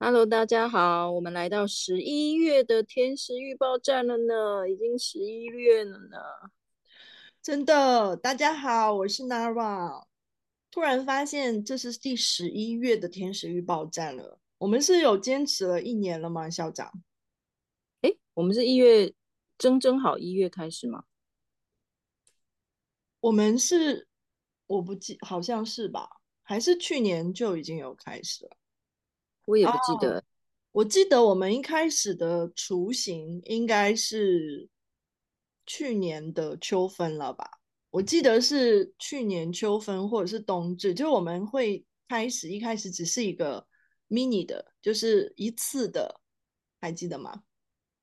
Hello，大家好，我们来到十一月的天使预报站了呢，已经十一月了呢，真的。大家好，我是 Nara。突然发现这是第十一月的天使预报站了。我们是有坚持了一年了吗，校长？哎，我们是一月，正正好一月开始吗？我们是，我不记，好像是吧？还是去年就已经有开始了？我也不记得，哦，我记得我们一开始的雏形应该是去年的秋分了吧？我记得是去年秋分或者是冬至，就我们会开始一开始只是一个 mini 的，就是一次的，还记得吗？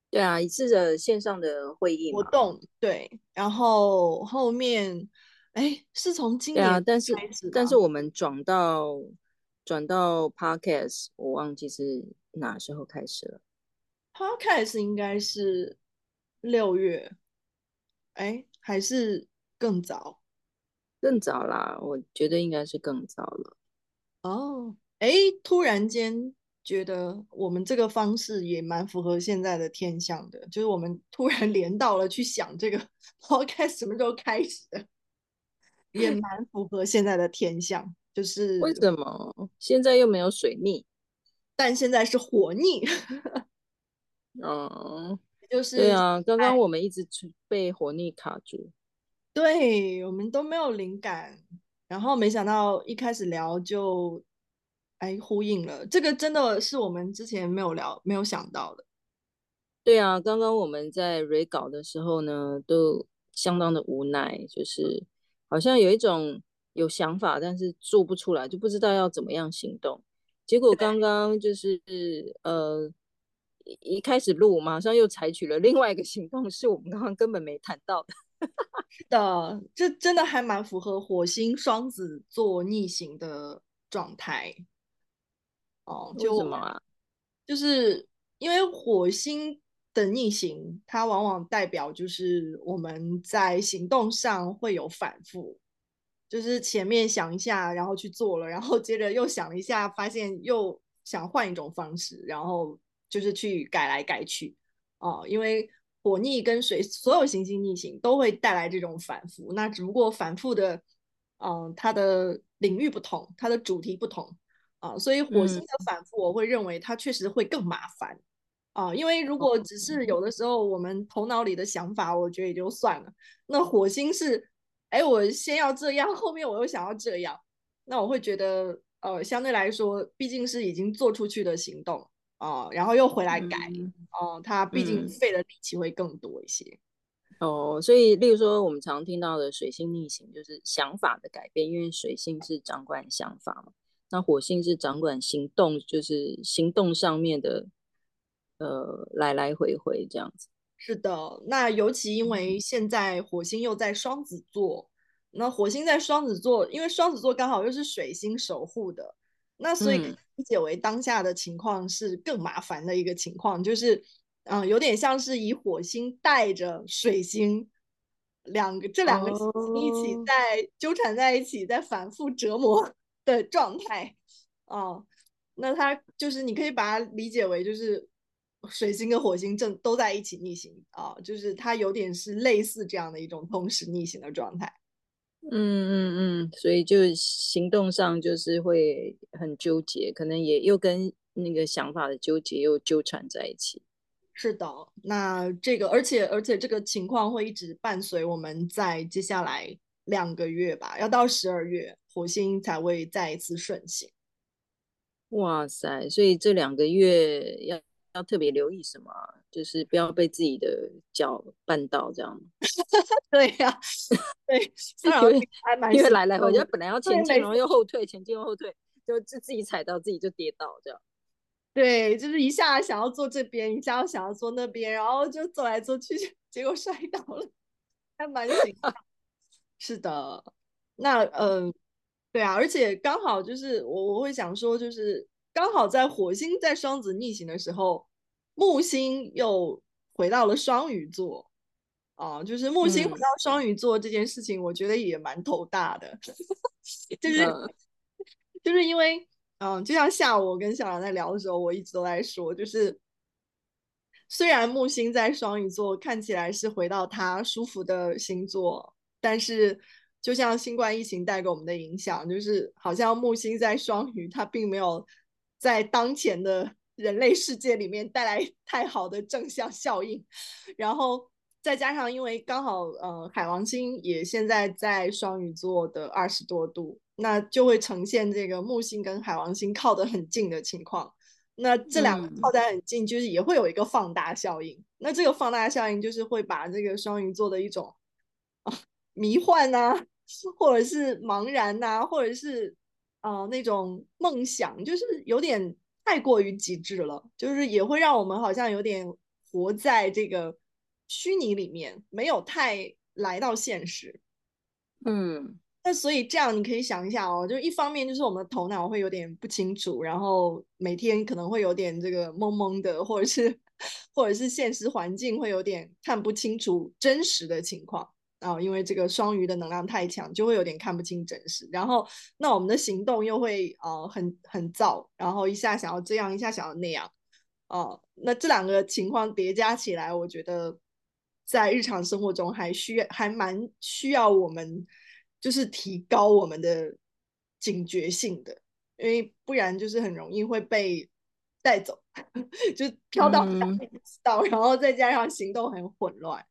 对啊，一次的线上的会议活动，对，然后后面哎是从今年开始，啊，但是但是我们转到。转到 Podcast，我忘记是哪时候开始了。Podcast 应该是六月，哎，还是更早？更早啦，我觉得应该是更早了。哦，哎，突然间觉得我们这个方式也蛮符合现在的天象的，就是我们突然连到了去想这个 Podcast 什么时候开始的，也蛮符合现在的天象。就是为什么现在又没有水逆，但现在是火逆。嗯，就是对啊，刚刚我们一直被火逆卡住，对，我们都没有灵感，然后没想到一开始聊就哎呼应了，这个真的是我们之前没有聊、没有想到的。对啊，刚刚我们在 re 稿的时候呢，都相当的无奈，就是好像有一种。有想法，但是做不出来，就不知道要怎么样行动。结果刚刚就是呃，一开始录，马上又采取了另外一个行动，是我们刚刚根本没谈到的。是的，这真的还蛮符合火星双子座逆行的状态。哦，就什么啊？就是因为火星的逆行，它往往代表就是我们在行动上会有反复。就是前面想一下，然后去做了，然后接着又想一下，发现又想换一种方式，然后就是去改来改去，哦，因为火逆跟水所有行星逆行都会带来这种反复，那只不过反复的，嗯、呃，它的领域不同，它的主题不同，啊、呃，所以火星的反复，我会认为它确实会更麻烦，啊、因为如果只是有的时候我们头脑里的想法，我觉得也就算了，那火星是。哎，我先要这样，后面我又想要这样，那我会觉得，呃，相对来说，毕竟是已经做出去的行动啊、呃，然后又回来改，哦、嗯，它、呃、毕竟费的力气会更多一些。哦，所以，例如说，我们常听到的水星逆行，就是想法的改变，因为水星是掌管想法嘛，那火星是掌管行动，就是行动上面的，呃，来来回回这样子。是的，那尤其因为现在火星又在双子座，那火星在双子座，因为双子座刚好又是水星守护的，那所以理解为当下的情况是更麻烦的一个情况，就是嗯，有点像是以火星带着水星两个这两个一起在纠缠在一起，在反复折磨的状态。啊，那它就是你可以把它理解为就是。水星跟火星正都在一起逆行啊，就是它有点是类似这样的一种同时逆行的状态。嗯嗯嗯，所以就行动上就是会很纠结，可能也又跟那个想法的纠结又纠缠在一起。是的，那这个而且而且这个情况会一直伴随我们在接下来两个月吧，要到十二月火星才会再一次顺行。哇塞，所以这两个月要。要特别留意什么？就是不要被自己的脚绊到，这样。对呀、啊，对，还蛮因为来来回回本来要前进，然后又后退，前进又后退，就自自己踩到自己就跌倒，这样。对，就是一下想要坐这边，一下想要坐那边，然后就走来走去，结果摔倒了，还蛮行。是的，那嗯、呃，对啊，而且刚好就是我我会想说，就是。刚好在火星在双子逆行的时候，木星又回到了双鱼座，啊，就是木星回到双鱼座这件事情，我觉得也蛮头大的，就是 就是因为嗯，就像下午我跟小杨在聊的时候，我一直都在说，就是虽然木星在双鱼座看起来是回到他舒服的星座，但是就像新冠疫情带给我们的影响，就是好像木星在双鱼，它并没有在当前的人类世界里面带来太好的正向效应，然后。再加上，因为刚好，呃，海王星也现在在双鱼座的二十多度，那就会呈现这个木星跟海王星靠得很近的情况。那这两个靠得很近，就是也会有一个放大效应。嗯、那这个放大效应就是会把这个双鱼座的一种啊迷幻啊，或者是茫然呐、啊，或者是啊、呃、那种梦想，就是有点太过于极致了，就是也会让我们好像有点活在这个。虚拟里面没有太来到现实，嗯，那所以这样你可以想一下哦，就一方面就是我们的头脑会有点不清楚，然后每天可能会有点这个懵懵的，或者是 或者是现实环境会有点看不清楚真实的情况啊，因为这个双鱼的能量太强，就会有点看不清真实。然后那我们的行动又会呃很很躁，然后一下想要这样，一下想要那样，哦、啊，那这两个情况叠加起来，我觉得。在日常生活中还需要还蛮需要我们就是提高我们的警觉性的，因为不然就是很容易会被带走，就飘到 哪里不知道，然后再加上行动很混乱，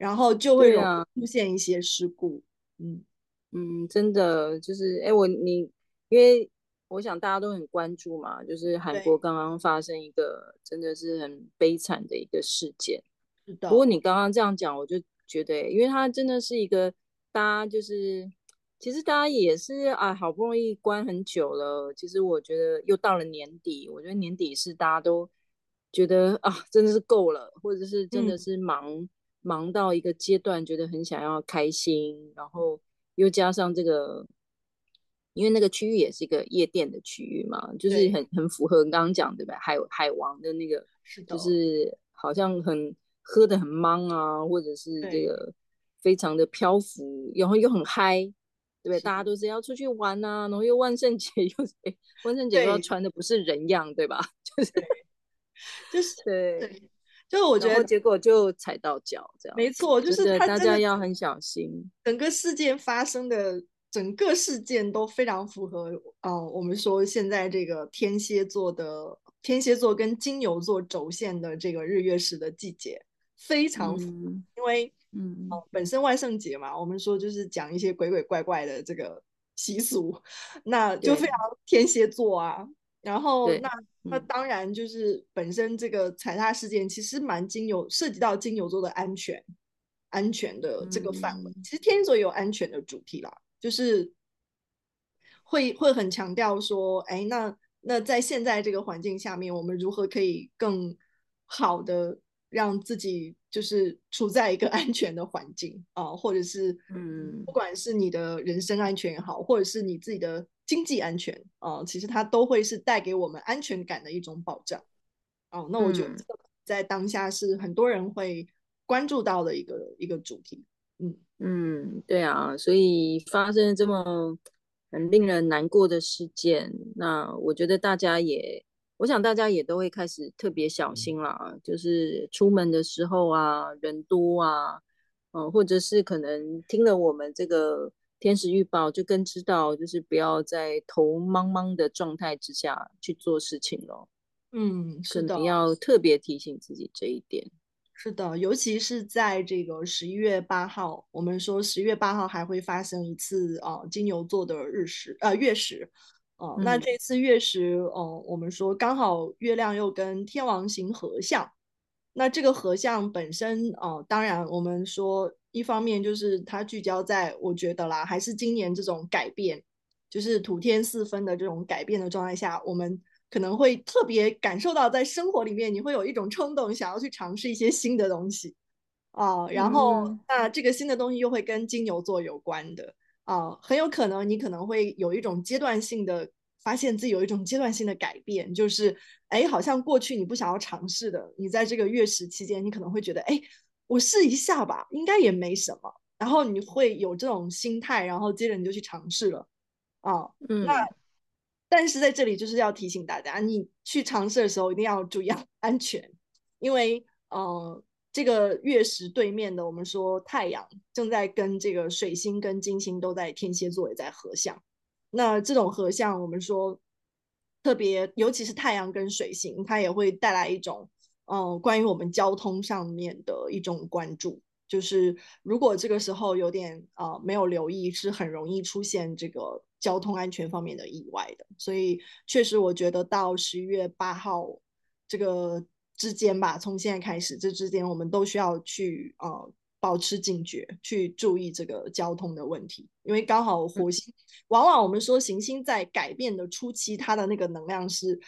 然后就会容易出现一些事故。嗯嗯，真的就是哎，我你因为我想大家都很关注嘛，就是韩国刚刚发生一个真的是很悲惨的一个事件。是的不过你刚刚这样讲，我就觉得，因为它真的是一个，大家就是，其实大家也是啊，好不容易关很久了，其实我觉得又到了年底，我觉得年底是大家都觉得啊，真的是够了，或者是真的是忙、嗯、忙到一个阶段，觉得很想要开心，然后又加上这个，因为那个区域也是一个夜店的区域嘛，就是很很符合你刚刚讲对吧？海海王的那个，就是好像很。喝的很忙啊，或者是这个非常的漂浮，然后又很嗨，对不对？大家都是要出去玩啊，然后又万圣节 又万圣节又要穿的不是人样，对，对吧？就是就是，对，就是我觉得结果就踩到脚，这样没错，就是大家要很小心。整个事件发生的整个事件都非常符合，嗯、呃，我们说现在这个天蝎座的天蝎座跟金牛座轴线的这个日月食的季节。非常，嗯、因为嗯、呃，本身万圣节嘛，我们说就是讲一些鬼鬼怪怪的这个习俗，那就非常天蝎座啊。然后那那当然就是本身这个踩踏事件其实蛮金牛，涉及到金牛座的安全安全的这个范围。嗯、其实天蝎座也有安全的主题啦，就是会会很强调说，哎，那那在现在这个环境下面，我们如何可以更好的。让自己就是处在一个 安全的环境啊，或者是嗯，不管是你的人身安全也好，或者是你自己的经济安全啊，其实它都会是带给我们安全感的一种保障。哦，那我觉得在当下是很多人会关注到的一个一个主题。嗯嗯，对啊，所以发生这么很令人难过的事件，那我觉得大家也。我想大家也都会开始特别小心啦，就是出门的时候啊，人多啊，嗯，或者是可能听了我们这个天使预报，就更知道，就是不要在头茫茫的状态之下去做事情咯。嗯，是的，你要特别提醒自己这一点。是的，尤其是在这个十一月八号，我们说十一月八号还会发生一次啊金牛座的日食，呃月食。哦，那这次月食，哦，我们说刚好月亮又跟天王星合相，那这个合相本身，哦，当然我们说一方面就是它聚焦在，我觉得啦，还是今年这种改变，就是土天四分的这种改变的状态下，我们可能会特别感受到在生活里面，你会有一种冲动，想要去尝试一些新的东西，啊，然后那这个新的东西又会跟金牛座有关的。啊，很有可能你可能会有一种阶段性的发现自己有一种阶段性的改变，就是哎，好像过去你不想要尝试的，你在这个月食期间，你可能会觉得哎，我试一下吧，应该也没什么，然后你会有这种心态，然后接着你就去尝试了。啊。嗯，那但是在这里就是要提醒大家，你去尝试的时候一定要注意安 全，因为呃，这个月食对面的我们说太阳正在跟这个水星跟金星都在天蝎座也在合相，那这种合相我们说特别，尤其是太阳跟水星，它也会带来一种嗯、呃，关于我们交通上面的一种关注。就是如果这个时候有点啊、呃、没有留意，是很容易出现这个交通安全方面的意外的。所以确实，我觉得到十一月八号这个之间吧，从现在开始这之间，我们都需要去呃保持警觉，去注意这个交通的问题。因为刚好火星，往往我们说行星在改变的初期，它的那个能量是。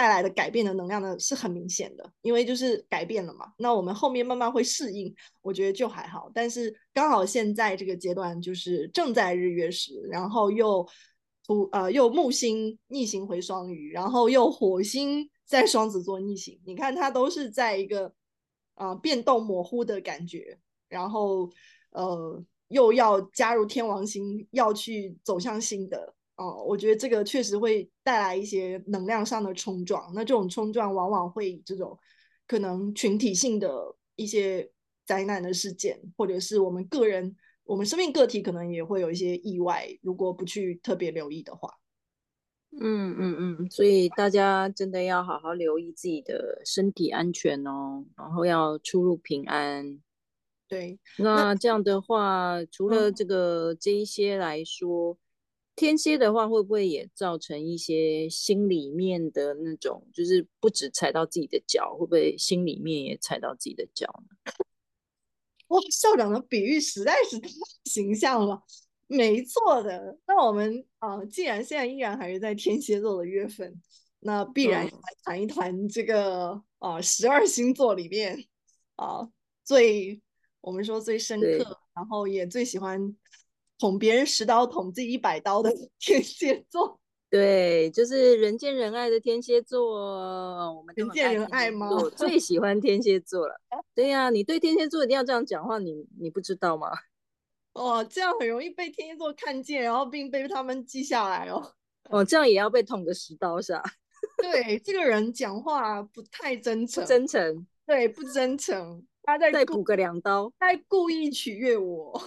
带来的改变的能量呢，是很明显的，因为就是改变了嘛。那我们后面慢慢会适应，我觉得就还好。但是刚好现在这个阶段就是正在日月食，然后又土呃又木星逆行回双鱼，然后又火星在双子座逆行。你看它都是在一个啊、变动模糊的感觉，然后呃又要加入天王星，要去走向新的。哦，我觉得这个确实会带来一些能量上的冲撞。那这种冲撞往往会以这种可能群体性的一些灾难的事件，或者是我们个人、我们生命个体可能也会有一些意外，如果不去特别留意的话。嗯嗯嗯，所以大家真的要好好留意自己的身体安全哦，然后要出入平安。对，那这样的话，除了这个这一些来说。天蝎的话，会不会也造成一些心里面的那种，就是不止踩到自己的脚，会不会心里面也踩到自己的脚呢？哇，校长的比喻实在是太形象了，没错的。那我们啊、呃，既然现在依然还是在天蝎座的月份，那必然来谈一谈这个啊十二星座里面啊最我们说最深刻，然后也最喜欢。捅别人十刀，捅自己一百刀的 天蝎座，对，就是人见人爱的天蝎座。我们人见人爱吗？我最喜欢天蝎座了。对呀、啊，你对天蝎座一定要这样讲话，你你不知道吗？哦，这样很容易被天蝎座看见，然后并被他们记下来哦。哦，这样也要被捅个十刀是吧？对，这个人讲话不太真诚，真诚，对，不真诚，他在再补个两刀，他在故意取悦我。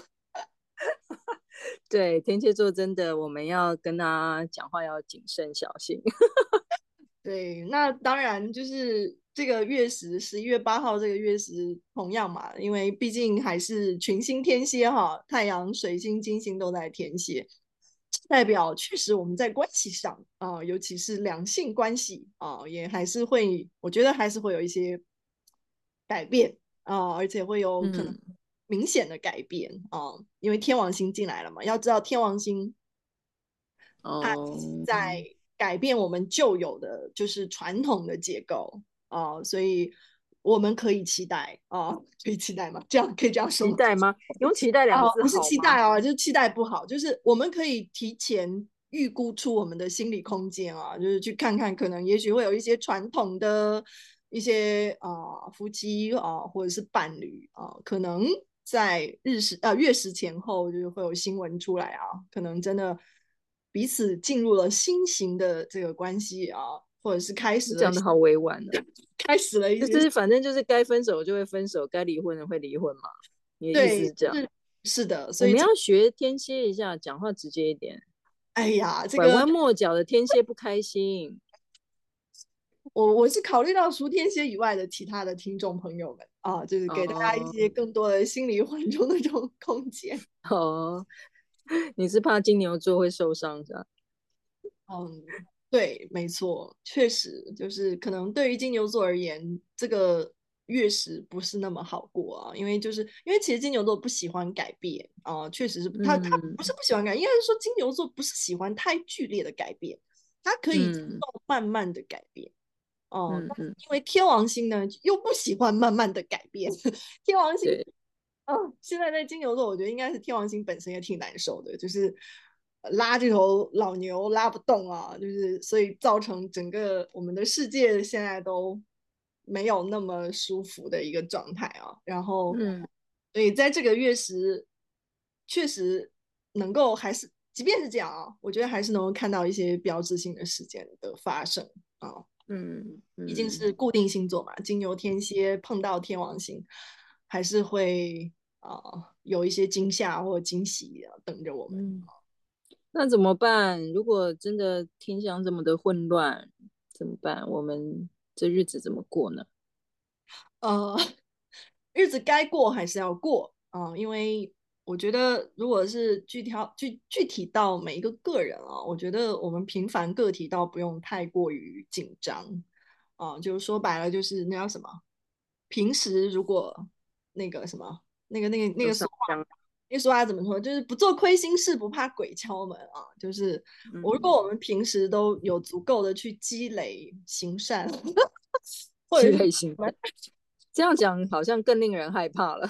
对，天蝎座真的，我们要跟他讲话要谨慎小心。对，那当然就是这个月食，十一月八号这个月食同样嘛，因为毕竟还是群星天蝎哈，太阳、水星、金星都在天蝎，代表确实我们在关系上啊、呃，尤其是两性关系啊、呃，也还是会，我觉得还是会有一些改变啊、呃，而且会有可能、嗯。明显的改变啊、哦，因为天王星进来了嘛。要知道天王星，它在改变我们旧有的就是传统的结构啊、哦，所以我们可以期待啊、哦，可以期待吗？这样可以这样说？期待吗？用期待两个字、哦、不是期待啊，就是期待不好，就是我们可以提前预估出我们的心理空间啊，就是去看看，可能也许会有一些传统的一些啊、呃、夫妻啊、呃、或者是伴侣啊、呃，可能。在日食呃月食前后，就是会有新闻出来啊，可能真的彼此进入了新型的这个关系啊，或者是开始了。讲的好委婉的、啊，开始了就是反正就是该分手就会分手，该离婚的会离婚嘛。你的意思是这样？是，是的，所以我们要学天蝎一下，讲话直接一点。哎呀，这个拐弯抹角的天蝎不开心。我我是考虑到除天蝎以外的其他的听众朋友们啊，就是给大家一些更多的心理缓冲的这种 空间。哦，你是怕金牛座会受伤是吧？嗯，对，没错，确实就是可能对于金牛座而言，这个月食不是那么好过啊，因为就是因为其实金牛座不喜欢改变啊，确实是他他不是不喜欢改变，应该是说金牛座不是喜欢太剧烈的改变，他可以慢慢的改变。嗯哦、嗯嗯，因为天王星呢又不喜欢慢慢的改变，天王星，嗯、哦，现在在金牛座，我觉得应该是天王星本身也挺难受的，就是拉这头老牛拉不动啊，就是所以造成整个我们的世界现在都没有那么舒服的一个状态啊。然后，嗯，所以在这个月时，确实能够还是即便是这样啊，我觉得还是能够看到一些标志性的事件的发生啊。嗯，毕竟是固定星座嘛，金牛、天蝎碰到天王星，还是会啊、呃、有一些惊吓或惊喜啊等着我们。嗯。那怎么办？如果真的天象这么的混乱，怎么办？我们这日子怎么过呢？呃，日子该过还是要过啊、呃，因为。我觉得，如果是具体具具体到每一个个人啊，我觉得我们平凡个体倒不用太过于紧张啊。就是说白了，就是那叫什么？平时如果那个什么，那个那个那个什么，那说话怎么说？就是不做亏心事，不怕鬼敲门啊。就是我如果我们平时都有足够的去积累行善，积累行善，这样讲好像更令人害怕了。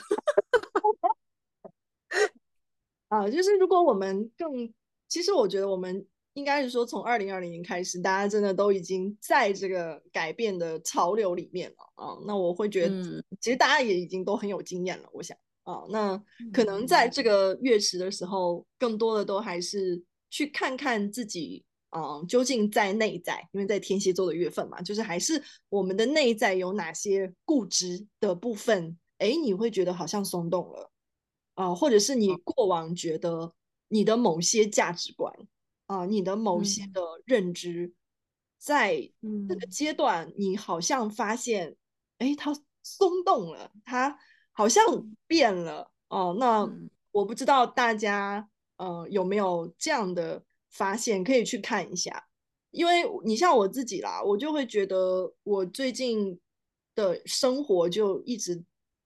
啊，就是如果我们更，其实我觉得我们应该是说，从二零二零年开始，大家真的都已经在这个改变的潮流里面了啊。那我会觉得，嗯、其实大家也已经都很有经验了。我想啊，那可能在这个月食的时候，更多的都还是去看看自己啊，究竟在内在，因为在天蝎座的月份嘛，就是还是我们的内在有哪些固执的部分，哎，你会觉得好像松动了。啊、呃，或者是你过往觉得你的某些价值观啊、呃，你的某些的认知，嗯、在这个阶段，你好像发现，哎、嗯，它松动了，它好像变了哦、呃。那我不知道大家呃有没有这样的发现，可以去看一下。因为你像我自己啦，我就会觉得我最近的生活就一直。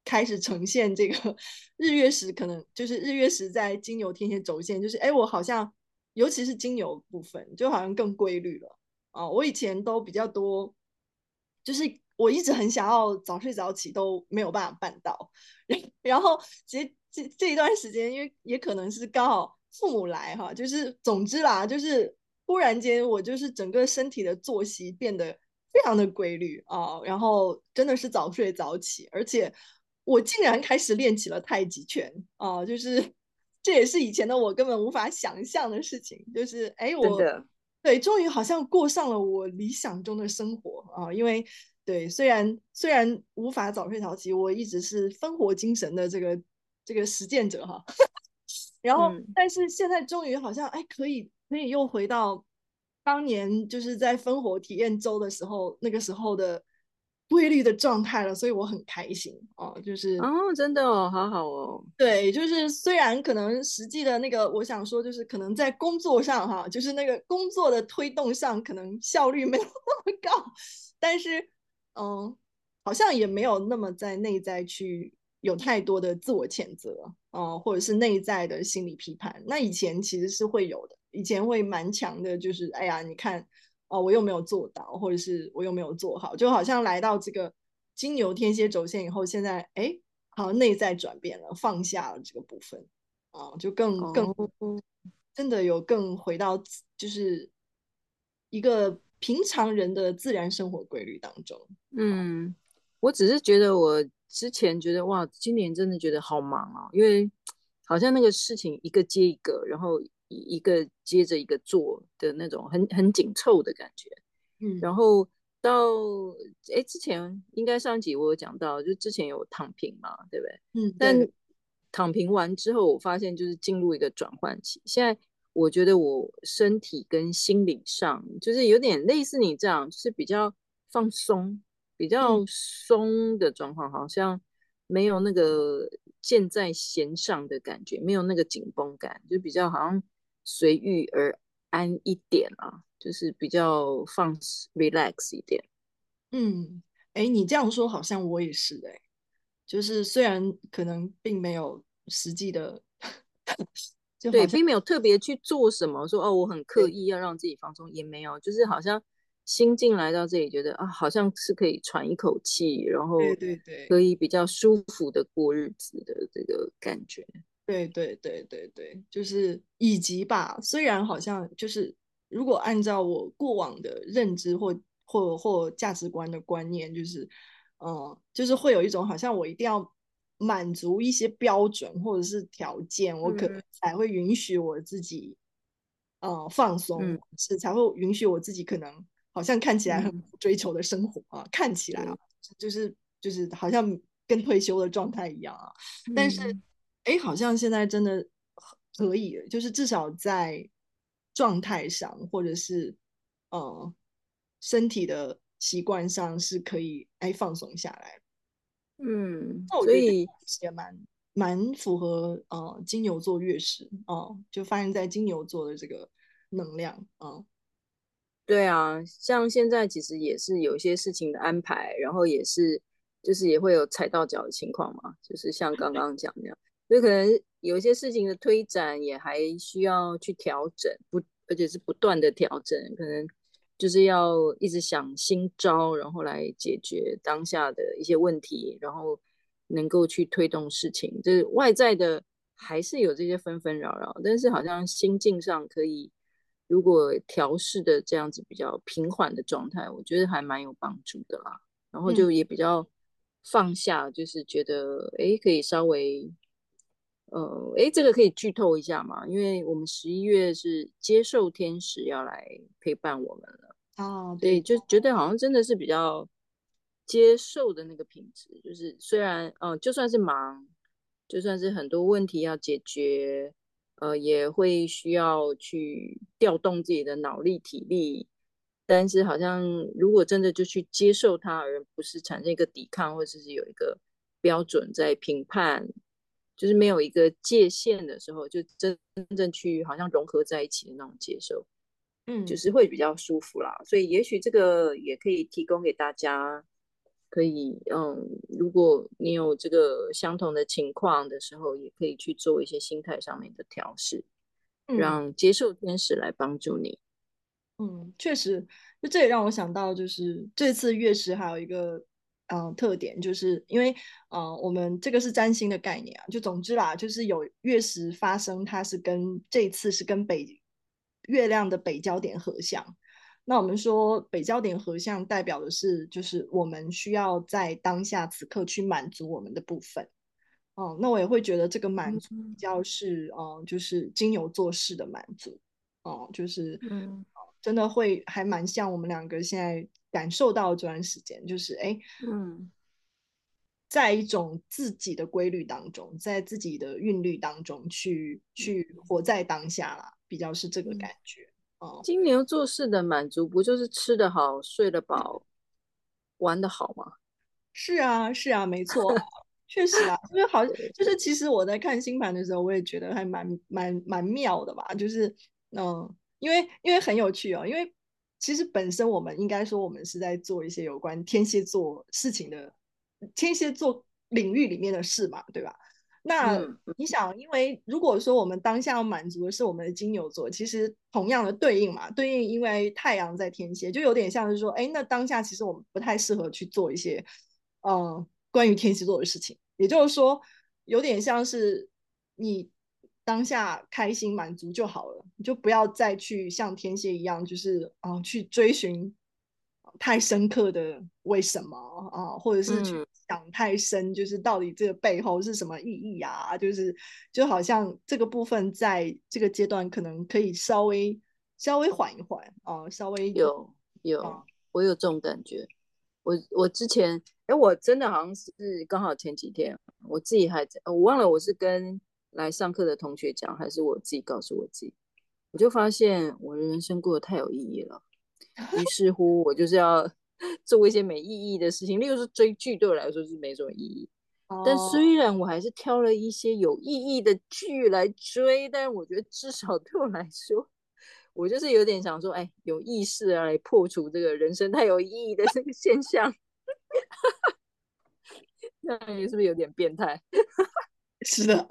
开始呈现这个日月食，可能就是日月食在金牛天蝎轴线，就是哎，我好像尤其是金牛部分，就好像更规律了啊、我以前都比较多，就是我一直很想要早睡早起，都没有办法办到。然后其实这这一段时间，因为也可能是刚好父母来哈，就是总之啦，就是忽然间我就是整个身体的作息变得非常的规律啊、然后真的是早睡早起，而且。我竟然开始练起了太极拳啊、呃！就是这也是以前的我根本无法想象的事情。就是哎，我对，终于好像过上了我理想中的生活啊、呃！因为对，虽然虽然无法早睡早起，我一直是烽火精神的这个这个实践者哈。然后，嗯、但是现在终于好像哎，可以可以又回到当年就是在烽火体验周的时候，那个时候的。规律的状态了，所以我很开心哦，就是哦，真的哦，好好哦，对，就是虽然可能实际的那个，我想说就是可能在工作上哈，就是那个工作的推动上可能效率没有那么高，但是嗯，好像也没有那么在内在去有太多的自我谴责啊、嗯，或者是内在的心理批判。那以前其实是会有的，以前会蛮强的，就是哎呀，你看。哦，我又没有做到，或者是我又没有做好，就好像来到这个金牛天蝎轴线以后，现在哎，好像内在转变了，放下了这个部分，啊，就更更真的有更回到就是一个平常人的自然生活规律当中。嗯，我只是觉得我之前觉得哇，今年真的觉得好忙啊，因为好像那个事情一个接一个，然后。一个接着一个做的那种很很紧凑的感觉，嗯，然后到哎之前应该上集我有讲到，就之前有躺平嘛，对不对？嗯，但躺平完之后，我发现就是进入一个转换期。现在我觉得我身体跟心理上就是有点类似你这样，就是比较放松、比较松的状况，好像没有那个箭在弦上的感觉，没有那个紧绷感，就比较好像。随遇而安一点啊，就是比较放 relax 一点。嗯，哎，你这样说好像我也是哎，就是虽然可能并没有实际的，对，并没有特别去做什么，说哦，我很刻意要让自己放松，也没有，就是好像心境来到这里，觉得啊，好像是可以喘一口气，然后对对对，可以比较舒服的过日子的这个感觉。对对对对对，就是以及吧。虽然好像就是，如果按照我过往的认知或或或价值观的观念，就是，嗯，就是会有一种好像我一定要满足一些标准或者是条件，我可能才会允许我自己呃放松，嗯、是才会允许我自己可能好像看起来很追求的生活啊，嗯、看起来啊，嗯、就是就是好像跟退休的状态一样啊。嗯、但是哎，好像现在真的可以，就是至少在状态上或者是呃身体的习惯上是可以哎放松下来。嗯，所以也蛮蛮符合呃金牛座月食哦、呃，就发生在金牛座的这个能量啊。呃、对啊，像现在其实也是有一些事情的安排，然后也是就是也会有踩到脚的情况嘛，就是像刚刚讲那样，所以可能有一些事情的推展也还需要去调整，不，而且是不断的调整，可能。就是要一直想新招，然后来解决当下的一些问题，然后能够去推动事情。就是外在的还是有这些纷纷扰扰，但是好像心境上可以，如果调试的这样子比较平缓的状态，我觉得还蛮有帮助的啦。然后就也比较放下，就是觉得哎，可以稍微。呃，哎，这个可以剧透一下嘛？因为我们十一月是接受天使要来陪伴我们了哦，对，就觉得好像真的是比较接受的那个品质，就是虽然，嗯、呃，就算是忙，就算是很多问题要解决，呃，也会需要去调动自己的脑力体力，但是好像如果真的就去接受它，而不是产生一个抵抗，或者是有一个标准在评判。就是没有一个界限的时候，就真正去好像融合在一起的那种接受，嗯，就是会比较舒服啦。所以也许这个也可以提供给大家，可以，嗯，如果你有这个相同的情况的时候，也可以去做一些心态上面的调试，嗯，让接受天使来帮助你。嗯，确实，就这也让我想到，就是这次月食还有一个。嗯，特点就是因为，呃，我们这个是占星的概念啊，就总之啦，就是有月食发生，它是跟这次是跟北月亮的北焦点合相。那我们说北焦点合相代表的是，就是我们需要在当下此刻去满足我们的部分。哦、呃，那我也会觉得这个满足比较是，嗯、呃，就是金牛座式的满足。哦、呃，就是，嗯，真的会还蛮像我们两个现在。感受到这段时间，就是哎，嗯，在一种自己的规律当中，在自己的韵律当中去去活在当下啦，比较是这个感觉。哦、嗯，金牛座式的满足，不就是吃得好、睡得饱、玩得好吗？是啊，是啊，没错，确实啊，因为好，就是其实我在看星盘的时候，我也觉得还蛮蛮蛮妙的吧，就是嗯，因为因为很有趣哦，因为。其实本身我们应该说，我们是在做一些有关天蝎座事情的天蝎座领域里面的事嘛，对吧？那你想，因为如果说我们当下要满足的是我们的金牛座，其实同样的对应嘛，对应因为太阳在天蝎，就有点像是说，哎，那当下其实我们不太适合去做一些嗯关于天蝎座的事情，也就是说，有点像是你。当下开心满足就好了，你就不要再去像天蝎一样，就是啊、呃、去追寻太深刻的为什么啊、呃，或者是去想太深，就是到底这个背后是什么意义啊？就是就好像这个部分在这个阶段可能可以稍微稍微缓一缓啊、呃，稍微有有、呃、我有这种感觉。我我之前哎，我真的好像是刚好前几天我自己还在，我忘了我是跟。来上课的同学讲，还是我自己告诉我自己，我就发现我的人生过得太有意义了。于是乎，我就是要 做一些没意义的事情，例如说追剧，对我来说是没什么意义。Oh. 但虽然我还是挑了一些有意义的剧来追，但我觉得至少对我来说，我就是有点想说，哎，有意识啊，来破除这个人生太有意义的这个现象。那你是不是有点变态？是的。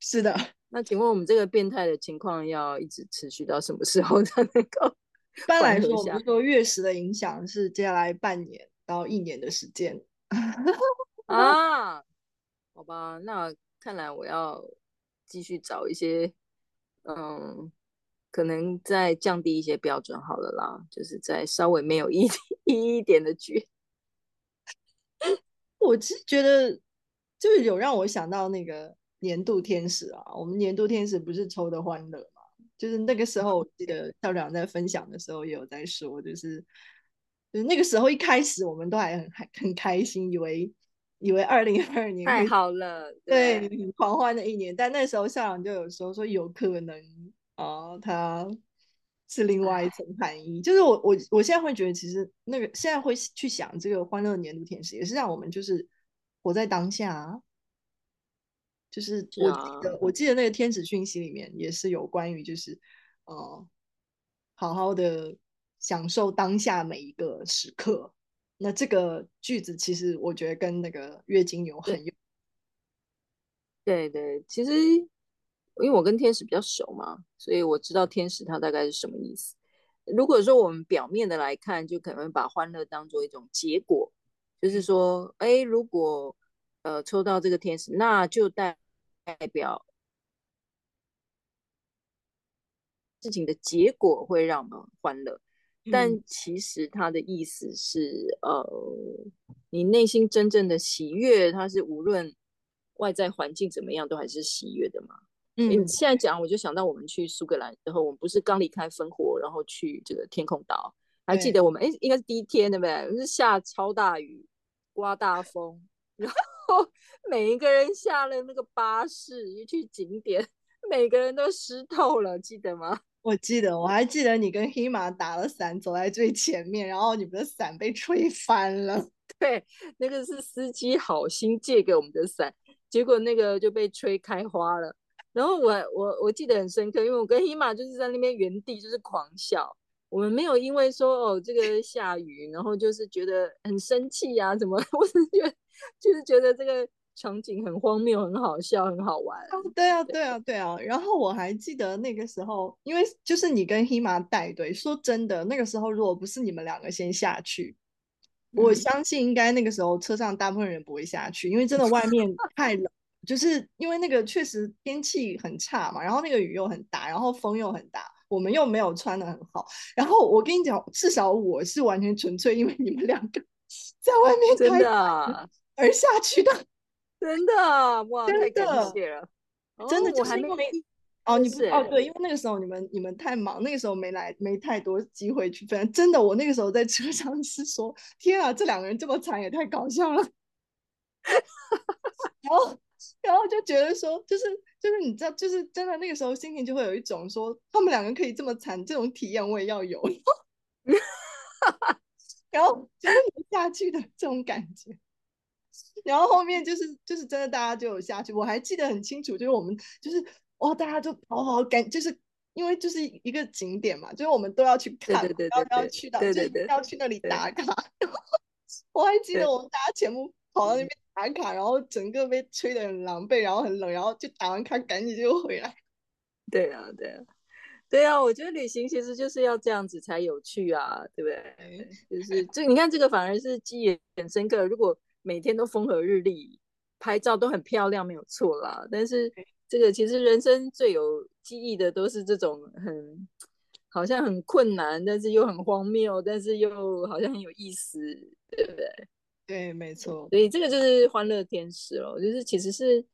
是的，那请问我们这个变态的情况要一直持续到什么时候才能够？一般来说，我们说月食的影响是接下来半年到一年的时间 啊。好吧，那看来我要继续找一些，嗯，可能再降低一些标准好了啦，就是再稍微没有意义 一点的剧。我其实觉得，就是有让我想到那个。年度天使啊，我们年度天使不是抽的欢乐吗？就是那个时候，我记得校长在分享的时候也有在说，就是就是那个时候一开始我们都还很很开心，以为以为二零二二年太好了，对，很狂欢的一年。但那时候校长就有说说有可能啊，他是另外一层含义。就是我我我现在会觉得，其实那个现在会去想这个欢乐年度天使，也是让我们就是活在当下。就是我记得，我记得那个天使讯息里面也是有关于，就是，呃，好好的享受当下每一个时刻。那这个句子其实我觉得跟那个月经牛很有。对对，其实因为我跟天使比较熟嘛，所以我知道天使它大概是什么意思。如果说我们表面的来看，就可能把欢乐当做一种结果，就是说，哎，如果呃，抽到这个天使，那就代代表事情的结果会让我们欢乐。嗯、但其实它的意思是，呃，你内心真正的喜悦，它是无论外在环境怎么样，都还是喜悦的嘛。嗯，现在讲，我就想到我们去苏格兰之后，我们不是刚离开烽火，然后去这个天空岛，还记得我们？哎，应该是第一天，对不对？是下超大雨，刮大风，然后。每一个人下了那个巴士一去景点，每个人都湿透了，记得吗？我记得，我还记得你跟黑马打了伞走在最前面，然后你们的伞被吹翻了。对，那个是司机好心借给我们的伞，结果那个就被吹开花了。然后我我我记得很深刻，因为我跟黑马就是在那边原地就是狂笑，我们没有因为说哦这个下雨，然后就是觉得很生气呀、啊，怎么？我是觉得。就是觉得这个场景很荒谬，很好笑，很好玩。对啊，对啊，对啊。然后我还记得那个时候，因为就是你跟黑马带队。说真的，那个时候如果不是你们两个先下去，嗯、我相信应该那个时候车上大部分人不会下去，因为真的外面 太冷。就是因为那个确实天气很差嘛，然后那个雨又很大，然后风又很大，我们又没有穿的很好。然后我跟你讲，至少我是完全纯粹因为你们两个 在外面真的。而下去的，真的哇，真的，太感谢了，真的，我还没哦，你不哦，对，因为那个时候你们你们太忙，那个时候没来，没太多机会去分。真的，我那个时候在车上是说，天啊，这两个人这么惨，也太搞笑了。然后，然后就觉得说，就是就是你知道，就是真的那个时候心情就会有一种说，他们两个可以这么惨，这种体验我也要有。然后就是下去的这种感觉。然后后面就是就是真的，大家就有下去。我还记得很清楚，就是我们就是哇，大家就好好赶，就是因为就是一个景点嘛，就是我们都要去看，对对对对要要去到，对要去那里打卡。我还记得我们大家全部跑到那边打卡，然后整个被吹得很狼狈，然后很冷，然后就打完卡赶紧就回来。对啊，对啊，对啊，我觉得旅行其实就是要这样子才有趣啊，对不对？就是这你看这个反而是记忆很深刻，如果。每天都风和日丽，拍照都很漂亮，没有错啦。但是这个其实人生最有记忆的都是这种很好像很困难，但是又很荒谬，但是又好像很有意思，对不对？对，没错。所以这个就是欢乐天使哦，就是其实是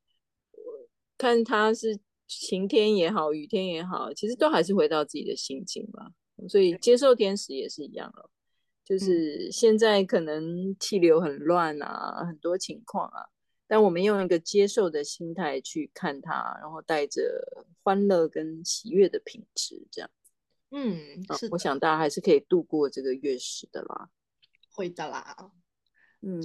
看他是晴天也好，雨天也好，其实都还是回到自己的心情嘛。所以接受天使也是一样了。就是现在可能气流很乱啊，很多情况啊，但我们用一个接受的心态去看它，然后带着欢乐跟喜悦的品质，这样。嗯，是，我想大家还是可以度过这个月食的啦。会的啦。嗯，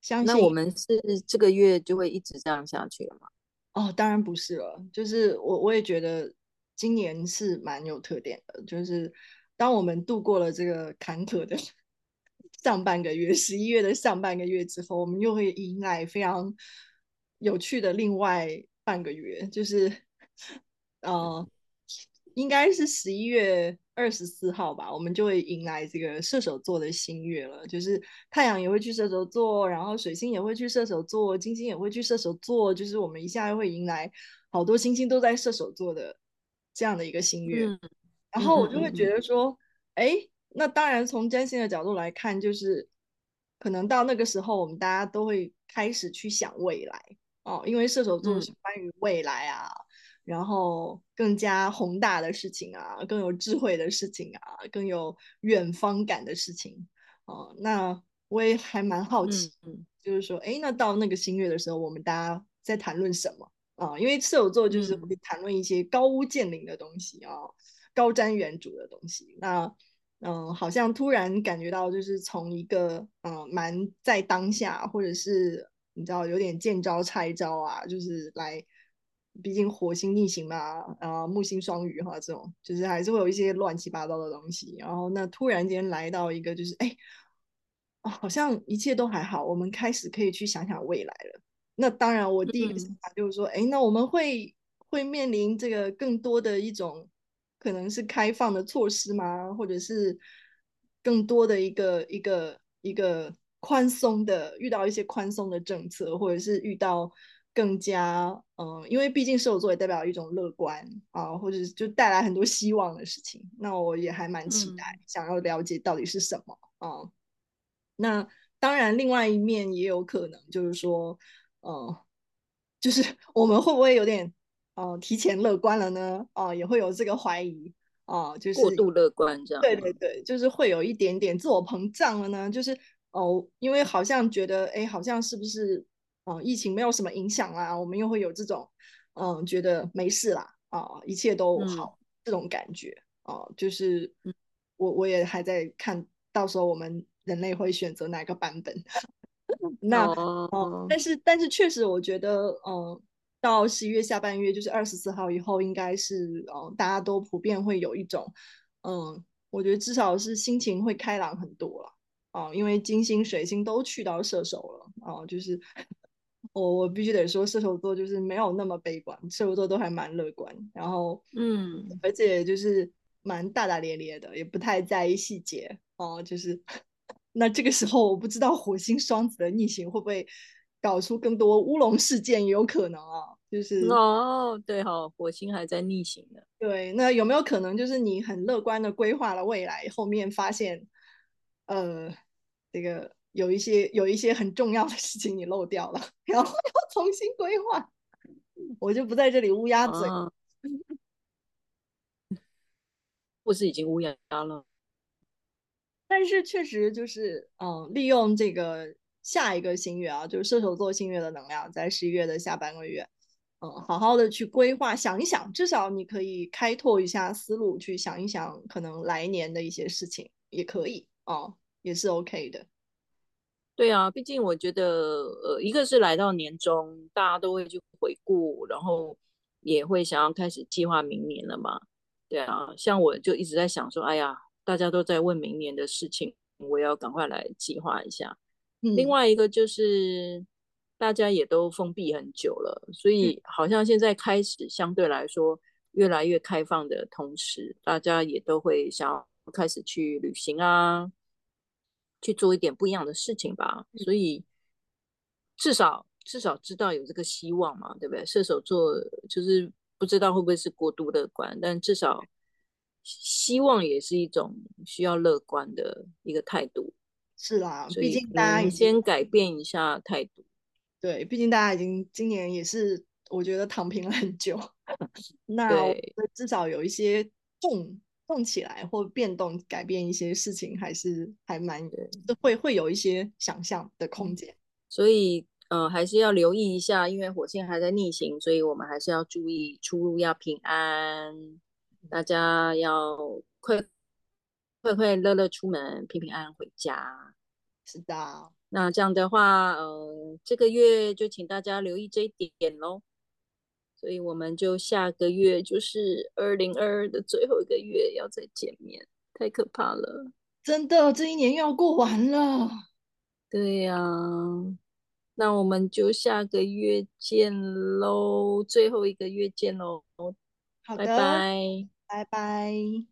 相信。那我们是这个月就会一直这样下去了吗？哦，当然不是了。就是我我也觉得今年是蛮有特点的，就是。当我们度过了这个坎坷的上半个月，十一月的上半个月之后，我们又会迎来非常有趣的另外半个月，就是呃，应该是十一月二十四号吧，我们就会迎来这个射手座的新月了。就是太阳也会去射手座，然后水星也会去射手座，金星也会去射手座，就是我们一下会迎来好多星星都在射手座的这样的一个新月。嗯然后我就会觉得说，哎、嗯，那当然从占星的角度来看，就是可能到那个时候，我们大家都会开始去想未来。哦，因为射手座是关于未来啊，然后更加宏大的事情啊，更有智慧的事情啊，更有远方感的事情。啊、呃。那我也还蛮好奇，嗯、就是说，哎，那到那个新月的时候，我们大家在谈论什么？啊、呃？因为射手座就是会谈论一些高屋建瓴的东西啊、呃，高瞻远瞩的东西。那嗯、呃，好像突然感觉到，就是从一个嗯、呃，蛮在当下，或者是。你知道有点见招拆招啊，就是来，毕竟火星逆行嘛，呃，木星双鱼哈，这种就是还是会有一些乱七八糟的东西。然后那突然间来到一个就是哎，哦，好像一切都还好，我们开始可以去想想未来了。那当然，我第一个想法就是说，哎、嗯，那我们会会面临这个更多的一种可能是开放的措施吗？或者是更多的一个一个一个。宽松的，遇到一些宽松的政策，或者是遇到更加嗯，因为毕竟射手座也代表一种乐观啊，或者是就带来很多希望的事情。那我也还蛮期待，嗯、想要了解到底是什么啊。那当然，另外一面也有可能就是说，嗯，就是我们会不会有点呃、嗯、提前乐观了呢？哦，也会有这个怀疑啊，就是过度乐观这样。对对对，就是会有一点点自我膨胀了呢，就是。哦，因为好像觉得，哎，好像是不是，嗯，疫情没有什么影响啦？我们又会有这种，嗯，觉得没事啦，啊，一切都好，嗯、这种感觉，啊，就是我我也还在看到时候我们人类会选择哪个版本。那，哦、嗯，但是但是确实，我觉得，嗯，到十一月下半月，就是二十四号以后，应该是，嗯，大家都普遍会有一种，嗯，我觉得至少是心情会开朗很多了。啊，因为金星、水星都去到射手了，啊，就是我我必须得说，射手座就是没有那么悲观，射手座都还蛮乐观，然后嗯，而且就是蛮大大咧咧的，也不太在意细节，哦，就是 那这个时候我不知道火星双子的逆行会不会搞出更多乌龙事件，也有可能啊，就是哦，对哈、哦，火星还在逆行呢，对，那有没有可能就是你很乐观的规划了未来，后面发现？呃，这个有一些有一些很重要的事情你漏掉了，然后要重新规划，我就不在这里乌鸦嘴。不是已经乌鸦了？但是确实就是，嗯，利用这个下一个新月啊，就是射手座新月的能量，在十一月的下半个月，嗯，好好的去规划，想一想，至少你可以开拓一下思路，去想一想可能来年的一些事情，也可以。哦，也是 OK 的。对啊，毕竟我觉得，呃，一个是来到年终，大家都会去回顾，然后也会想要开始计划明年了嘛。对啊，像我就一直在想说，哎呀，大家都在问明年的事情，我要赶快来计划一下。嗯。另外一个就是，大家也都封闭很久了，所以好像现在开始相对来说越来越开放的同时，大家也都会想要。开始去旅行啊，去做一点不一样的事情吧。所以至少至少知道有这个希望嘛，对不对？射手座就是不知道会不会是过度乐观，但至少希望也是一种需要乐观的一个态度。是啦，毕竟大家先改变一下态度。对，毕竟大家已经今年也是我觉得躺平了很久，那至少有一些动。动起来或变动改变一些事情，还是还蛮的，会会有一些想象的空间。所以，呃，还是要留意一下，因为火星还在逆行，所以我们还是要注意出入要平安，大家要快快快乐乐出门，平平安安回家。是的，那这样的话，呃，这个月就请大家留意这一点喽。所以我们就下个月就是二零二二的最后一个月要再见面，太可怕了！真的，这一年又要过完了。对呀，那我们就下个月见喽，最后一个月见喽。好的，拜拜，拜拜。